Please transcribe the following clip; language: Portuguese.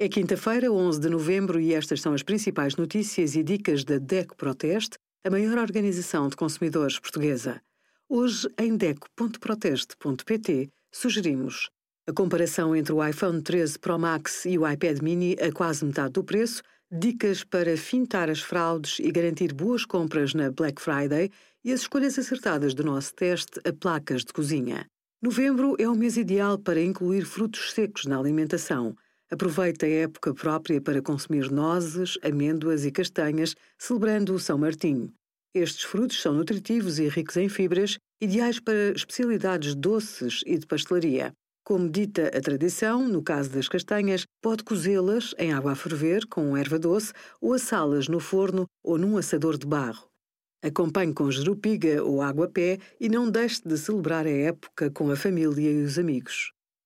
É quinta-feira, 11 de novembro, e estas são as principais notícias e dicas da DECO Proteste, a maior organização de consumidores portuguesa. Hoje, em DECO.proteste.pt, sugerimos a comparação entre o iPhone 13 Pro Max e o iPad Mini a quase metade do preço, dicas para fintar as fraudes e garantir boas compras na Black Friday e as escolhas acertadas do nosso teste a placas de cozinha. Novembro é o mês ideal para incluir frutos secos na alimentação. Aproveite a época própria para consumir nozes, amêndoas e castanhas, celebrando o São Martinho. Estes frutos são nutritivos e ricos em fibras, ideais para especialidades doces e de pastelaria. Como dita a tradição, no caso das castanhas, pode cozê-las em água a ferver com erva doce ou assá-las no forno ou num assador de barro. Acompanhe com jerupiga ou água-pé e não deixe de celebrar a época com a família e os amigos.